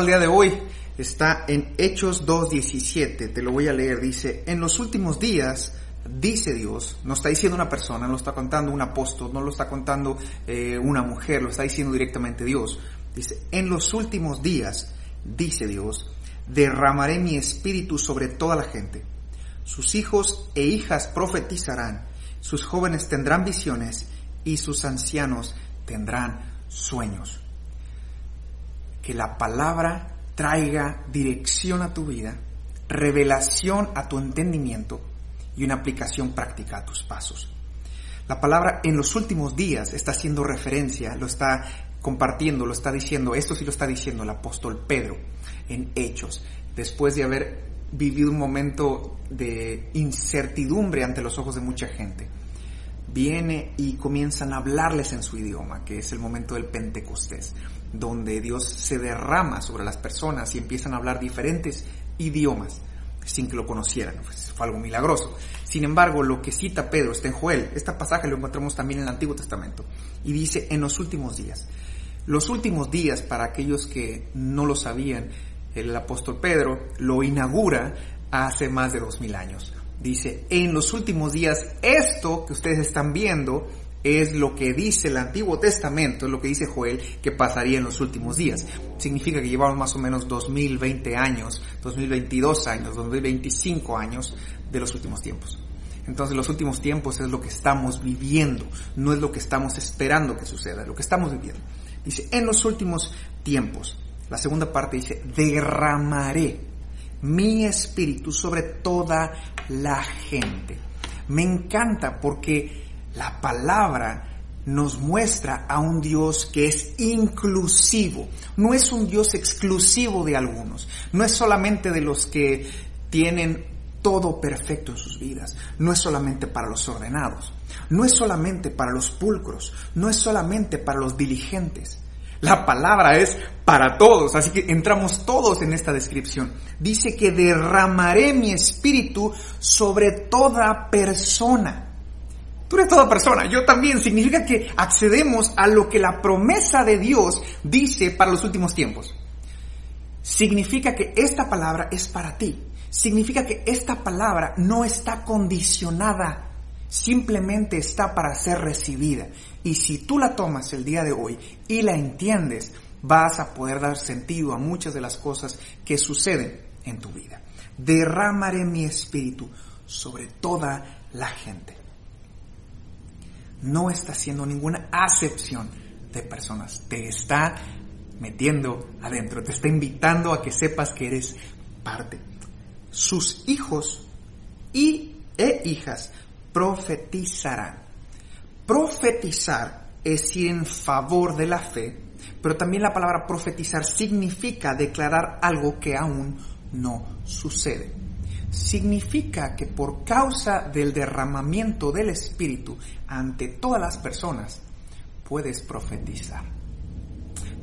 El día de hoy está en Hechos 2.17, te lo voy a leer, dice, en los últimos días, dice Dios, no está diciendo una persona, no lo está contando un apóstol, no lo está contando eh, una mujer, lo está diciendo directamente Dios. Dice, en los últimos días, dice Dios, derramaré mi espíritu sobre toda la gente. Sus hijos e hijas profetizarán, sus jóvenes tendrán visiones y sus ancianos tendrán sueños que la palabra traiga dirección a tu vida, revelación a tu entendimiento y una aplicación práctica a tus pasos. La palabra en los últimos días está haciendo referencia, lo está compartiendo, lo está diciendo, esto sí lo está diciendo el apóstol Pedro en Hechos, después de haber vivido un momento de incertidumbre ante los ojos de mucha gente. Viene y comienzan a hablarles en su idioma, que es el momento del Pentecostés donde Dios se derrama sobre las personas y empiezan a hablar diferentes idiomas sin que lo conocieran. Pues, fue algo milagroso. Sin embargo, lo que cita Pedro está en Joel. Este pasaje lo encontramos también en el Antiguo Testamento. Y dice, en los últimos días. Los últimos días, para aquellos que no lo sabían, el apóstol Pedro lo inaugura hace más de dos mil años. Dice, en los últimos días, esto que ustedes están viendo es lo que dice el Antiguo Testamento, es lo que dice Joel, que pasaría en los últimos días. Significa que llevamos más o menos 2020 años, 2022 años, 2025 años de los últimos tiempos. Entonces los últimos tiempos es lo que estamos viviendo, no es lo que estamos esperando que suceda, lo que estamos viviendo. Dice, en los últimos tiempos, la segunda parte dice, derramaré mi espíritu sobre toda la gente. Me encanta porque la palabra nos muestra a un Dios que es inclusivo. No es un Dios exclusivo de algunos. No es solamente de los que tienen todo perfecto en sus vidas. No es solamente para los ordenados. No es solamente para los pulcros. No es solamente para los diligentes. La palabra es para todos, así que entramos todos en esta descripción. Dice que derramaré mi espíritu sobre toda persona. Tú eres toda persona, yo también. Significa que accedemos a lo que la promesa de Dios dice para los últimos tiempos. Significa que esta palabra es para ti. Significa que esta palabra no está condicionada, simplemente está para ser recibida. Y si tú la tomas el día de hoy y la entiendes, vas a poder dar sentido a muchas de las cosas que suceden en tu vida. Derramaré mi espíritu sobre toda la gente no está haciendo ninguna acepción de personas. Te está metiendo adentro, te está invitando a que sepas que eres parte. Sus hijos y e hijas profetizarán. Profetizar es ir en favor de la fe, pero también la palabra profetizar significa declarar algo que aún no sucede significa que por causa del derramamiento del Espíritu ante todas las personas, puedes profetizar.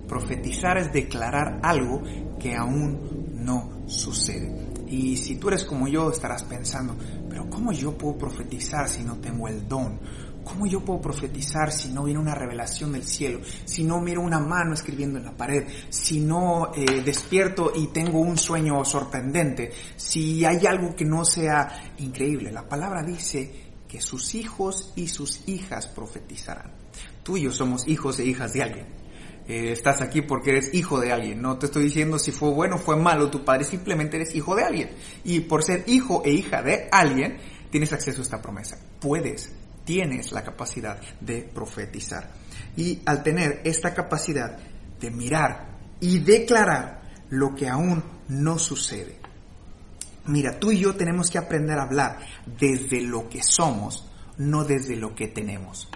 Profetizar es declarar algo que aún no sucede. Y si tú eres como yo, estarás pensando, pero ¿cómo yo puedo profetizar si no tengo el don? ¿Cómo yo puedo profetizar si no viene una revelación del cielo? Si no miro una mano escribiendo en la pared? Si no eh, despierto y tengo un sueño sorprendente? Si hay algo que no sea increíble. La palabra dice que sus hijos y sus hijas profetizarán. Tú y yo somos hijos e hijas de alguien. Eh, estás aquí porque eres hijo de alguien. No te estoy diciendo si fue bueno o fue malo tu padre, simplemente eres hijo de alguien. Y por ser hijo e hija de alguien, tienes acceso a esta promesa. Puedes tienes la capacidad de profetizar. Y al tener esta capacidad de mirar y declarar lo que aún no sucede, Mira, tú y yo tenemos que aprender a hablar desde lo que somos, no desde lo que tenemos.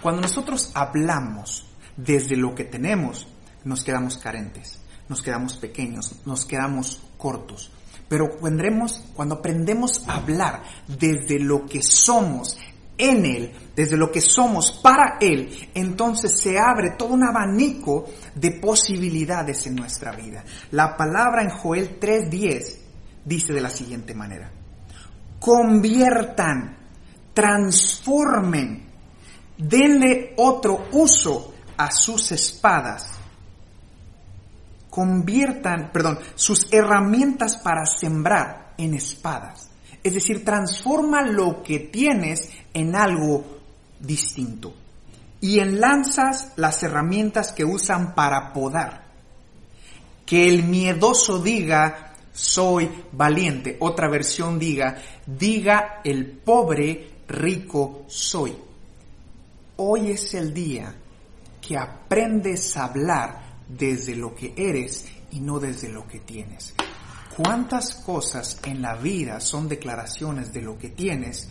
Cuando nosotros hablamos desde lo que tenemos, nos quedamos carentes, nos quedamos pequeños, nos quedamos cortos. Pero cuando aprendemos a hablar desde lo que somos en Él, desde lo que somos para Él, entonces se abre todo un abanico de posibilidades en nuestra vida. La palabra en Joel 3.10 dice de la siguiente manera, conviertan, transformen, denle otro uso a sus espadas, conviertan, perdón, sus herramientas para sembrar en espadas. Es decir, transforma lo que tienes en algo distinto. Y enlanzas las herramientas que usan para podar. Que el miedoso diga, soy valiente. Otra versión diga, diga el pobre, rico soy. Hoy es el día que aprendes a hablar desde lo que eres y no desde lo que tienes. ¿Cuántas cosas en la vida son declaraciones de lo que tienes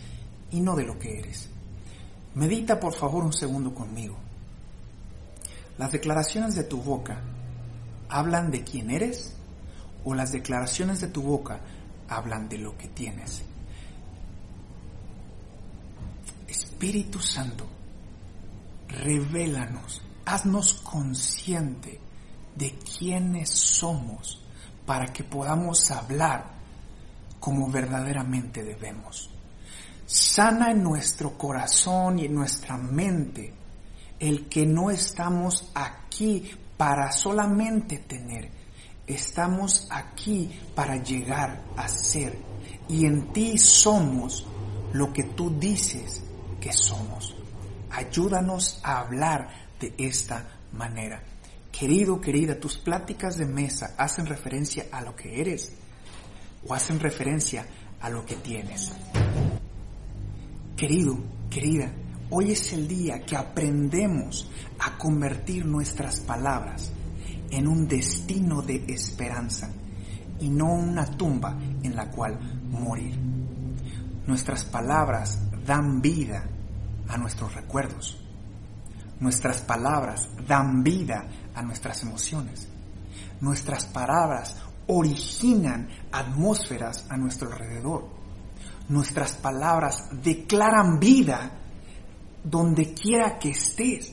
y no de lo que eres? Medita por favor un segundo conmigo. Las declaraciones de tu boca hablan de quién eres o las declaraciones de tu boca hablan de lo que tienes. Espíritu Santo, revélanos, haznos consciente de quiénes somos para que podamos hablar como verdaderamente debemos. Sana en nuestro corazón y en nuestra mente el que no estamos aquí para solamente tener, estamos aquí para llegar a ser. Y en ti somos lo que tú dices que somos. Ayúdanos a hablar de esta manera. Querido, querida, tus pláticas de mesa hacen referencia a lo que eres o hacen referencia a lo que tienes. Querido, querida, hoy es el día que aprendemos a convertir nuestras palabras en un destino de esperanza y no una tumba en la cual morir. Nuestras palabras dan vida a nuestros recuerdos. Nuestras palabras dan vida a nuestras emociones. Nuestras palabras originan atmósferas a nuestro alrededor. Nuestras palabras declaran vida donde quiera que estés.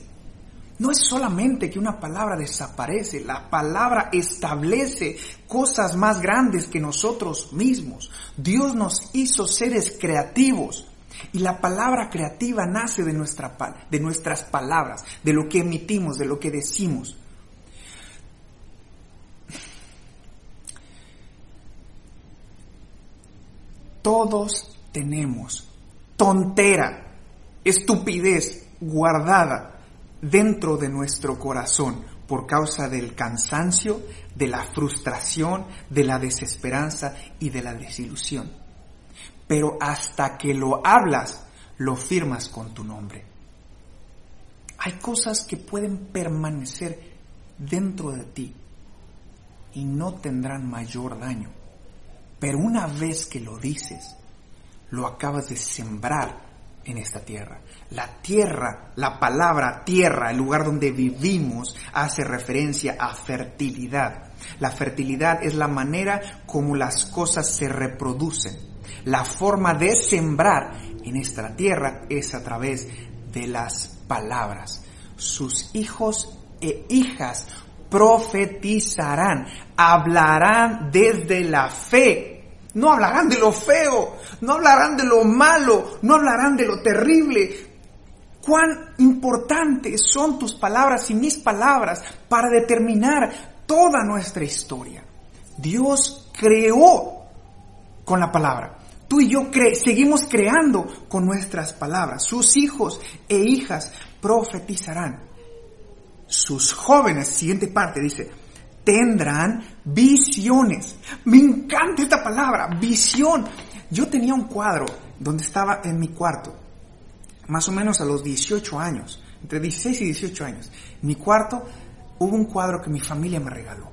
No es solamente que una palabra desaparece, la palabra establece cosas más grandes que nosotros mismos. Dios nos hizo seres creativos y la palabra creativa nace de, nuestra, de nuestras palabras, de lo que emitimos, de lo que decimos. Todos tenemos tontera, estupidez guardada dentro de nuestro corazón por causa del cansancio, de la frustración, de la desesperanza y de la desilusión. Pero hasta que lo hablas, lo firmas con tu nombre. Hay cosas que pueden permanecer dentro de ti y no tendrán mayor daño. Pero una vez que lo dices, lo acabas de sembrar en esta tierra. La tierra, la palabra tierra, el lugar donde vivimos, hace referencia a fertilidad. La fertilidad es la manera como las cosas se reproducen. La forma de sembrar en esta tierra es a través de las palabras. Sus hijos e hijas profetizarán, hablarán desde la fe no hablarán de lo feo, no hablarán de lo malo, no hablarán de lo terrible. Cuán importantes son tus palabras y mis palabras para determinar toda nuestra historia. Dios creó con la palabra. Tú y yo seguimos creando con nuestras palabras. Sus hijos e hijas profetizarán. Sus jóvenes, siguiente parte dice, tendrán visiones. Me encanta esta palabra, visión. Yo tenía un cuadro donde estaba en mi cuarto, más o menos a los 18 años, entre 16 y 18 años. En mi cuarto hubo un cuadro que mi familia me regaló.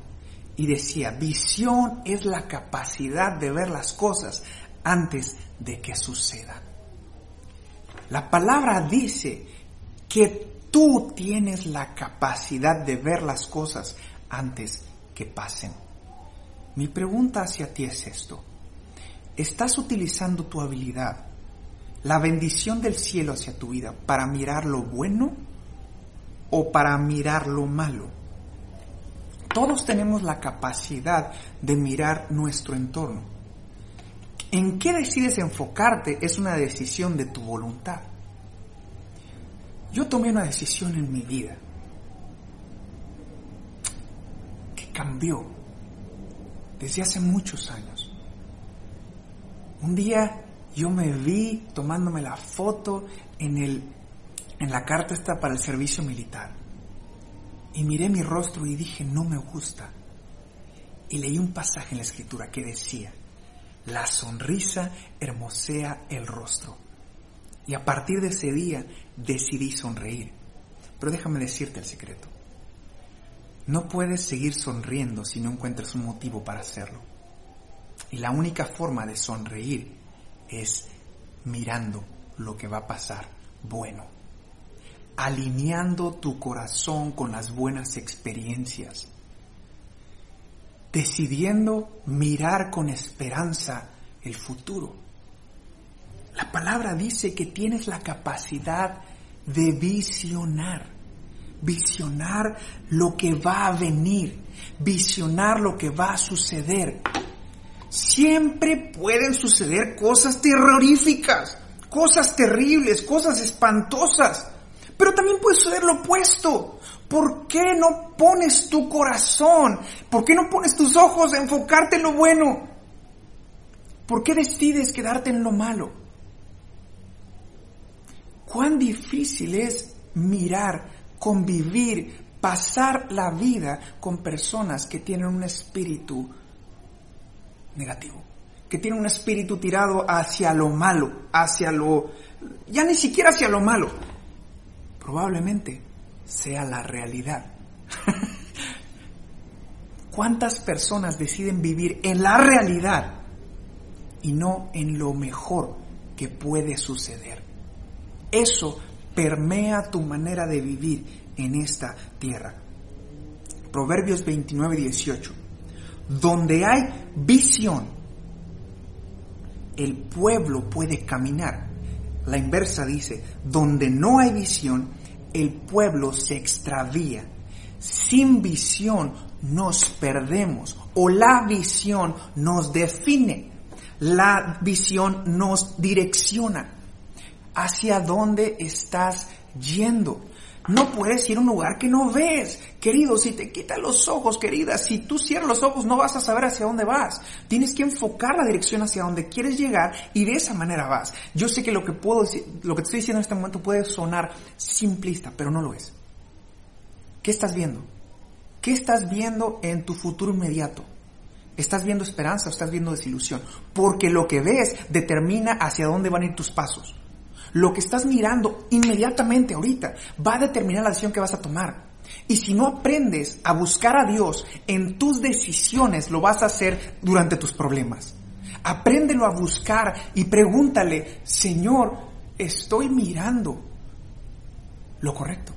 Y decía, visión es la capacidad de ver las cosas antes de que sucedan. La palabra dice que tú tienes la capacidad de ver las cosas antes que pasen. Mi pregunta hacia ti es esto. ¿Estás utilizando tu habilidad, la bendición del cielo hacia tu vida, para mirar lo bueno o para mirar lo malo? Todos tenemos la capacidad de mirar nuestro entorno. En qué decides enfocarte es una decisión de tu voluntad. Yo tomé una decisión en mi vida que cambió desde hace muchos años. Un día yo me vi tomándome la foto en, el, en la carta esta para el servicio militar. Y miré mi rostro y dije, no me gusta. Y leí un pasaje en la escritura que decía, la sonrisa hermosea el rostro. Y a partir de ese día decidí sonreír. Pero déjame decirte el secreto. No puedes seguir sonriendo si no encuentras un motivo para hacerlo. Y la única forma de sonreír es mirando lo que va a pasar bueno. Alineando tu corazón con las buenas experiencias. Decidiendo mirar con esperanza el futuro. La palabra dice que tienes la capacidad de visionar. Visionar lo que va a venir. Visionar lo que va a suceder. Siempre pueden suceder cosas terroríficas, cosas terribles, cosas espantosas. Pero también puede suceder lo opuesto. ¿Por qué no pones tu corazón? ¿Por qué no pones tus ojos a enfocarte en lo bueno? ¿Por qué decides quedarte en lo malo? cuán difícil es mirar, convivir, pasar la vida con personas que tienen un espíritu negativo, que tienen un espíritu tirado hacia lo malo, hacia lo, ya ni siquiera hacia lo malo, probablemente sea la realidad. ¿Cuántas personas deciden vivir en la realidad y no en lo mejor que puede suceder? Eso permea tu manera de vivir en esta tierra. Proverbios 29 y 18. Donde hay visión, el pueblo puede caminar. La inversa dice, donde no hay visión, el pueblo se extravía. Sin visión nos perdemos o la visión nos define. La visión nos direcciona hacia dónde estás yendo. No puedes ir a un lugar que no ves. Querido, si te quitan los ojos, querida, si tú cierras los ojos no vas a saber hacia dónde vas. Tienes que enfocar la dirección hacia donde quieres llegar y de esa manera vas. Yo sé que lo que puedo lo que te estoy diciendo en este momento puede sonar simplista, pero no lo es. ¿Qué estás viendo? ¿Qué estás viendo en tu futuro inmediato? ¿Estás viendo esperanza o estás viendo desilusión? Porque lo que ves determina hacia dónde van a ir tus pasos. Lo que estás mirando inmediatamente ahorita va a determinar la decisión que vas a tomar. Y si no aprendes a buscar a Dios en tus decisiones, lo vas a hacer durante tus problemas. Apréndelo a buscar y pregúntale, Señor, estoy mirando lo correcto.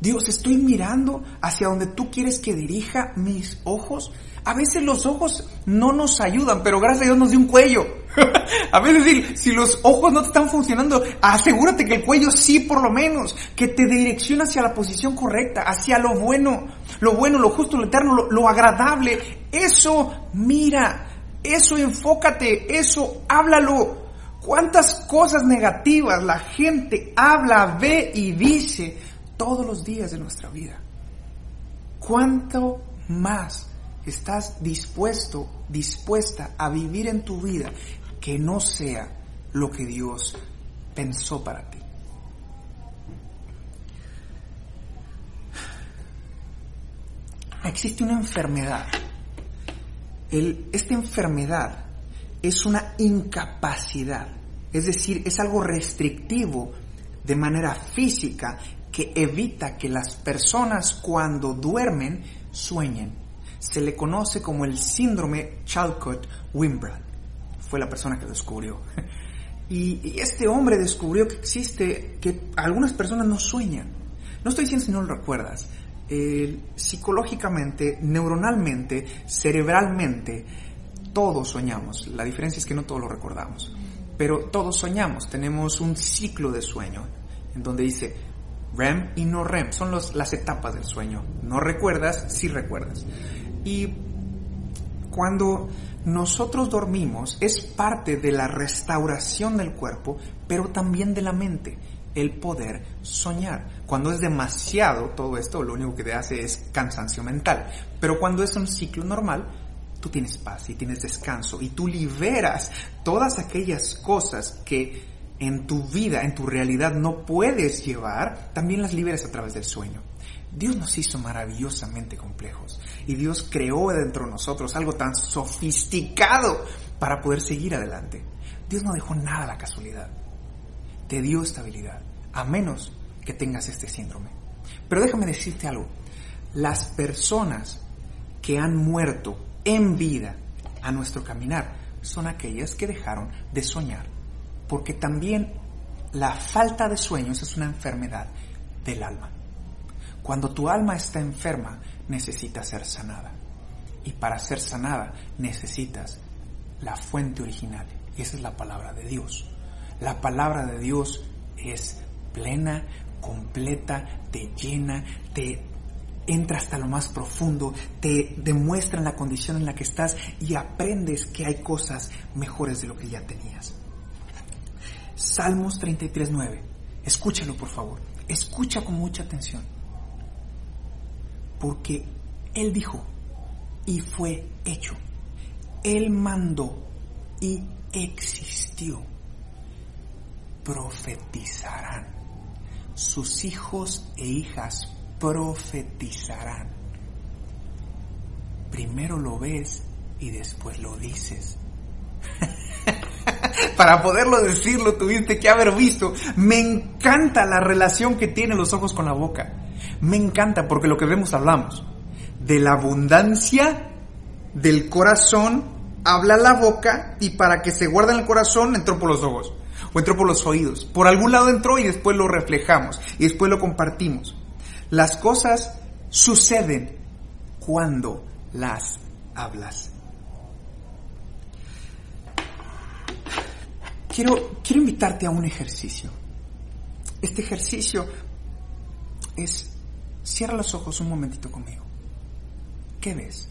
Dios, estoy mirando hacia donde tú quieres que dirija mis ojos. A veces los ojos no nos ayudan, pero gracias a Dios nos dio un cuello. a veces si, los ojos no te están funcionando, asegúrate que el cuello sí por lo menos, que te direcciona hacia la posición correcta, hacia lo bueno, lo bueno, lo justo, lo eterno, lo, lo agradable. Eso mira, eso enfócate, eso háblalo. ¿Cuántas cosas negativas la gente habla, ve y dice todos los días de nuestra vida? ¿Cuánto más estás dispuesto, dispuesta a vivir en tu vida que no sea lo que Dios pensó para ti. Existe una enfermedad. esta enfermedad es una incapacidad, es decir, es algo restrictivo de manera física que evita que las personas cuando duermen sueñen Se le conoce como el síndrome Chalcott-Wimbrand. Fue la persona que descubrió. Y, este hombre descubrió que existe, que algunas personas no sueñan. No estoy diciendo si no lo recuerdas. psicológicamente, neuronalmente, cerebralmente, todos soñamos. La diferencia es que no todos lo recordamos. Pero todos soñamos. Tenemos un ciclo de sueño en donde dice REM y no REM. Son las etapas del sueño. No recuerdas, sí recuerdas. Y cuando nosotros dormimos es parte de la restauración del cuerpo, pero también de la mente, el poder soñar. Cuando es demasiado todo esto, lo único que te hace es cansancio mental. Pero cuando es un ciclo normal, tú tienes paz y tienes descanso y tú liberas todas aquellas cosas que en tu vida, en tu realidad no puedes llevar, también las liberas a través del sueño. Dios nos hizo maravillosamente complejos y Dios creó dentro de nosotros algo tan sofisticado para poder seguir adelante. Dios no dejó nada a la casualidad. Te dio estabilidad, a menos que tengas este síndrome. Pero déjame decirte algo. Las personas que han muerto en vida a nuestro caminar son aquellas que dejaron de soñar. Porque también la falta de sueños es una enfermedad del alma. Cuando tu alma está enferma, necesita ser sanada. Y para ser sanada necesitas la fuente original. Y esa es la palabra de Dios. La palabra de Dios es plena, completa, te llena, te entra hasta lo más profundo, te demuestra la condición en la que estás y aprendes que hay cosas mejores de lo que ya tenías. Salmos 33.9. Escúchalo por favor. Escucha con mucha atención porque Él dijo y fue hecho. Él mandó y existió. Profetizarán. Sus hijos e hijas profetizarán. Primero lo ves y después lo dices. Para poderlo decir lo tuviste que haber visto. Me encanta la relación que tienen los ojos con la boca. Me encanta porque lo que vemos hablamos. De la abundancia del corazón habla la boca y para que se guarde en el corazón entró por los ojos o entró por los oídos. Por algún lado entró y después lo reflejamos y después lo compartimos. Las cosas suceden cuando las hablas. Quiero, quiero invitarte a un ejercicio. Este ejercicio es Cierra los ojos un momentito conmigo. ¿Qué ves?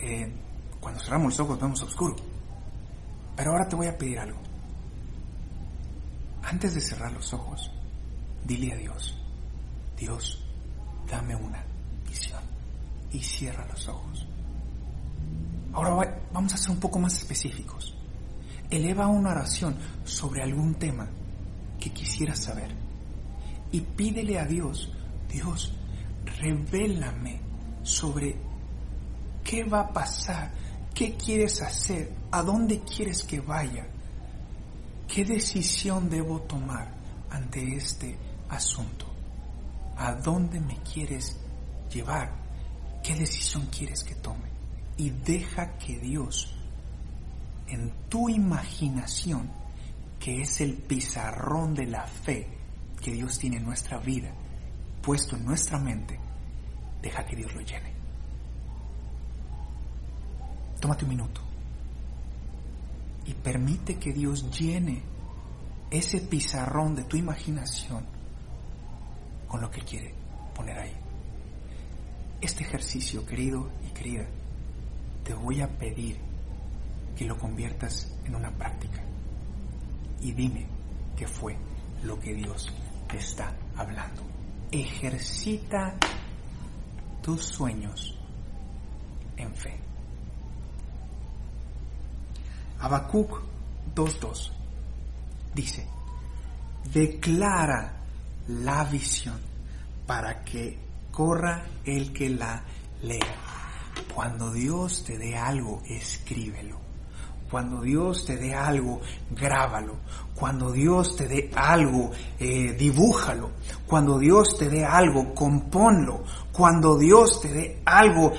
Eh, cuando cerramos los ojos vemos oscuro. Pero ahora te voy a pedir algo. Antes de cerrar los ojos, dile a Dios, Dios, dame una visión. Y cierra los ojos. Ahora vamos a ser un poco más específicos. Eleva una oración sobre algún tema que quisieras saber y pídele a Dios, Dios, revélame sobre qué va a pasar, qué quieres hacer, a dónde quieres que vaya, qué decisión debo tomar ante este asunto, a dónde me quieres llevar, qué decisión quieres que tome. Y deja que Dios, en tu imaginación, que es el pizarrón de la fe, que Dios tiene en nuestra vida, puesto en nuestra mente, deja que Dios lo llene. Tómate un minuto y permite que Dios llene ese pizarrón de tu imaginación con lo que quiere poner ahí. Este ejercicio, querido y querida, te voy a pedir que lo conviertas en una práctica. Y dime qué fue lo que Dios está hablando. Ejercita tus sueños en fe. Habacuc 2.2 dice, declara la visión para que corra el que la lea. Cuando Dios te dé algo, escríbelo. Cuando Dios te dé algo, grábalo. Cuando Dios te dé algo, eh, dibújalo. Cuando Dios te dé algo, compónlo. Cuando Dios te dé algo,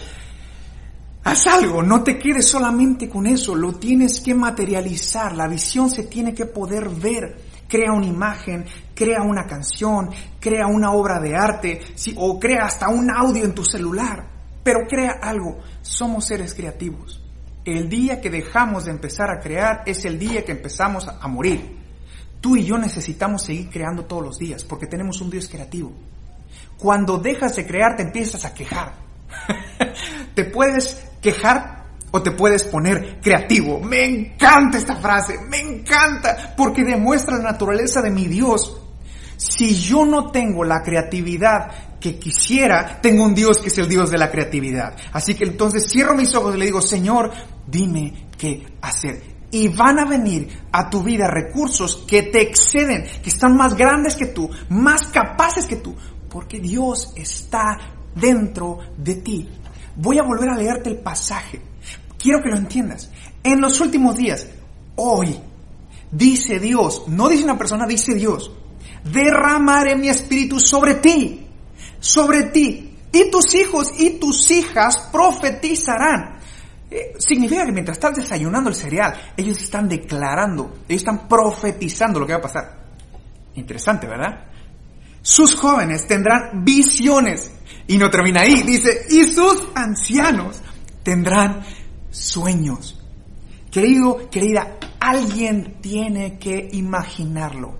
haz algo. No te quedes solamente con eso. Lo tienes que materializar. La visión se tiene que poder ver crea una imagen, crea una canción, crea una obra de arte, o crea hasta un audio en tu celular, pero crea algo. Somos seres creativos. El día que dejamos de empezar a crear es el día que empezamos a morir. Tú y yo necesitamos seguir creando todos los días porque tenemos un Dios creativo. Cuando dejas de crear te empiezas a quejar. te puedes quejar o te puedes poner creativo. Me encanta esta frase, me encanta porque demuestra la naturaleza de mi Dios. Si yo no tengo la creatividad que quisiera, tengo un Dios que es el Dios de la creatividad. Así que entonces cierro mis ojos y le digo, Señor, dime qué hacer. Y van a venir a tu vida recursos que te exceden, que están más grandes que tú, más capaces que tú, porque Dios está dentro de ti. Voy a volver a leerte el pasaje. Quiero que lo entiendas. En los últimos días, hoy, dice Dios, no dice una persona, dice Dios, derramaré mi espíritu sobre ti sobre ti y tus hijos y tus hijas profetizarán. Eh, significa que mientras estás desayunando el cereal, ellos están declarando, ellos están profetizando lo que va a pasar. Interesante, ¿verdad? Sus jóvenes tendrán visiones. Y no termina ahí, dice, y sus ancianos tendrán sueños. Querido, querida, alguien tiene que imaginarlo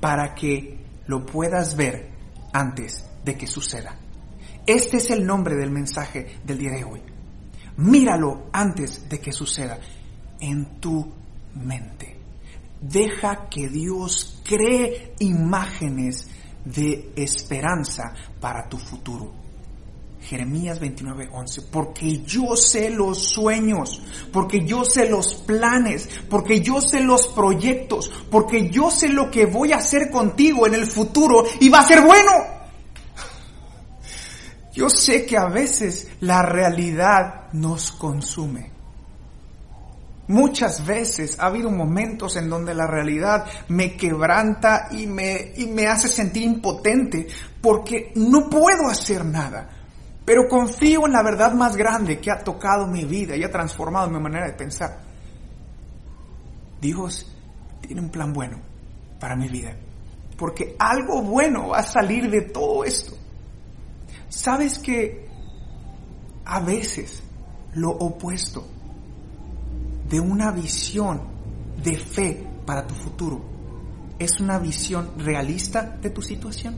para que lo puedas ver antes de que suceda. Este es el nombre del mensaje del día de hoy. Míralo antes de que suceda en tu mente. Deja que Dios cree imágenes de esperanza para tu futuro. Jeremías 29:11, porque yo sé los sueños, porque yo sé los planes, porque yo sé los proyectos, porque yo sé lo que voy a hacer contigo en el futuro y va a ser bueno. Yo sé que a veces la realidad nos consume. Muchas veces ha habido momentos en donde la realidad me quebranta y me, y me hace sentir impotente porque no puedo hacer nada. Pero confío en la verdad más grande que ha tocado mi vida y ha transformado mi manera de pensar. Dios tiene un plan bueno para mi vida. Porque algo bueno va a salir de todo esto. ¿Sabes que a veces lo opuesto de una visión de fe para tu futuro es una visión realista de tu situación?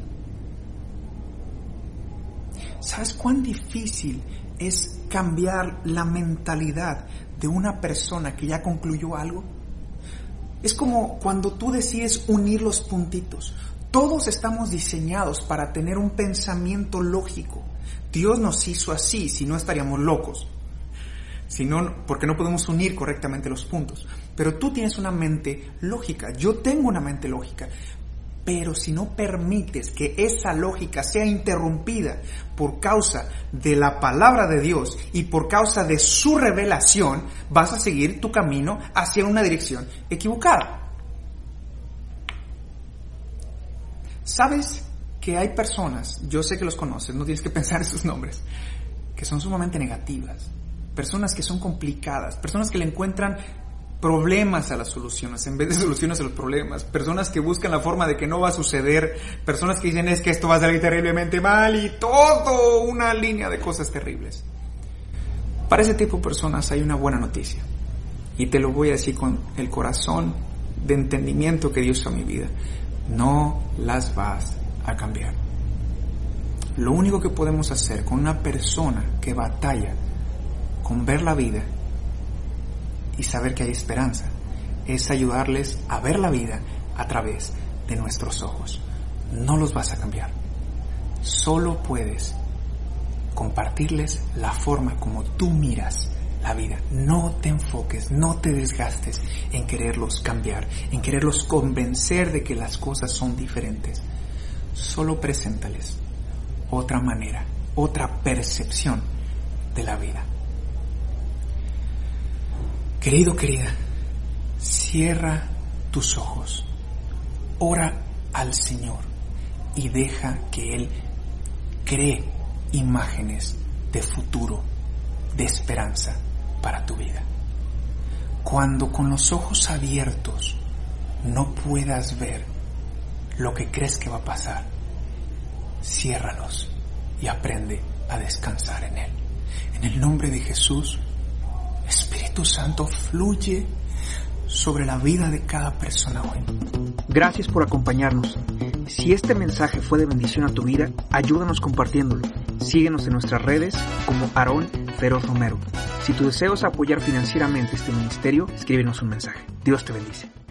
¿Sabes cuán difícil es cambiar la mentalidad de una persona que ya concluyó algo? Es como cuando tú decides unir los puntitos. Todos estamos diseñados para tener un pensamiento lógico. Dios nos hizo así, si no estaríamos locos. Si no, porque no podemos unir correctamente los puntos. Pero tú tienes una mente lógica, yo tengo una mente lógica. Pero si no permites que esa lógica sea interrumpida por causa de la palabra de Dios y por causa de su revelación, vas a seguir tu camino hacia una dirección equivocada. ¿Sabes que hay personas, yo sé que los conoces, no tienes que pensar en sus nombres, que son sumamente negativas, personas que son complicadas, personas que le encuentran problemas a las soluciones en vez de soluciones a los problemas, personas que buscan la forma de que no va a suceder, personas que dicen es que esto va a salir terriblemente mal y todo una línea de cosas terribles. Para ese tipo de personas hay una buena noticia y te lo voy a decir con el corazón de entendimiento que Dios a mi vida no las vas a cambiar. Lo único que podemos hacer con una persona que batalla con ver la vida y saber que hay esperanza es ayudarles a ver la vida a través de nuestros ojos. No los vas a cambiar. Solo puedes compartirles la forma como tú miras la vida. No te enfoques, no te desgastes en quererlos cambiar, en quererlos convencer de que las cosas son diferentes. Solo preséntales otra manera, otra percepción de la vida. Querido, querida, cierra tus ojos, ora al Señor y deja que Él cree imágenes de futuro, de esperanza para tu vida. Cuando con los ojos abiertos no puedas ver lo que crees que va a pasar, ciérralos y aprende a descansar en Él. En el nombre de Jesús, Espíritu Santo fluye sobre la vida de cada persona hoy. Gracias por acompañarnos. Si este mensaje fue de bendición a tu vida, ayúdanos compartiéndolo. Síguenos en nuestras redes como Aarón Feroz Romero. Si tu deseo es apoyar financieramente este ministerio, escríbenos un mensaje. Dios te bendice.